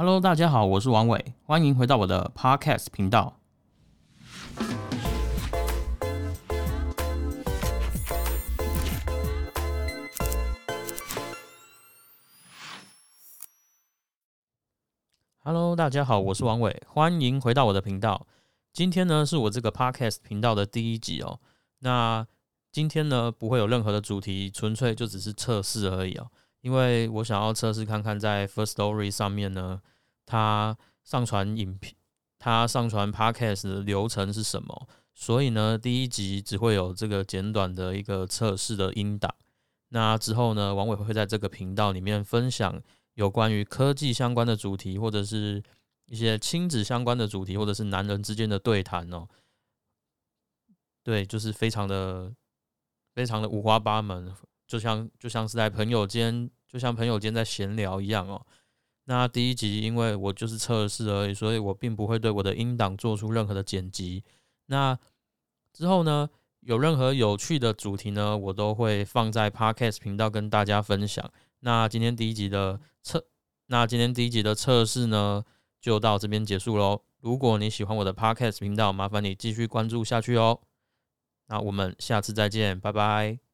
Hello，大家好，我是王伟，欢迎回到我的 Podcast 频道。Hello，大家好，我是王伟，欢迎回到我的频道。今天呢，是我这个 Podcast 频道的第一集哦。那今天呢，不会有任何的主题，纯粹就只是测试而已哦。因为我想要测试看看，在 First Story 上面呢，它上传影片、它上传 Podcast 的流程是什么。所以呢，第一集只会有这个简短的一个测试的音档。那之后呢，王伟会在这个频道里面分享有关于科技相关的主题，或者是一些亲子相关的主题，或者是男人之间的对谈哦。对，就是非常的、非常的五花八门。就像就像是在朋友间，就像朋友间在闲聊一样哦。那第一集因为我就是测试而已，所以我并不会对我的音档做出任何的剪辑。那之后呢，有任何有趣的主题呢，我都会放在 Podcast 频道跟大家分享。那今天第一集的测，那今天第一集的测试呢，就到这边结束喽。如果你喜欢我的 Podcast 频道，麻烦你继续关注下去哦。那我们下次再见，拜拜。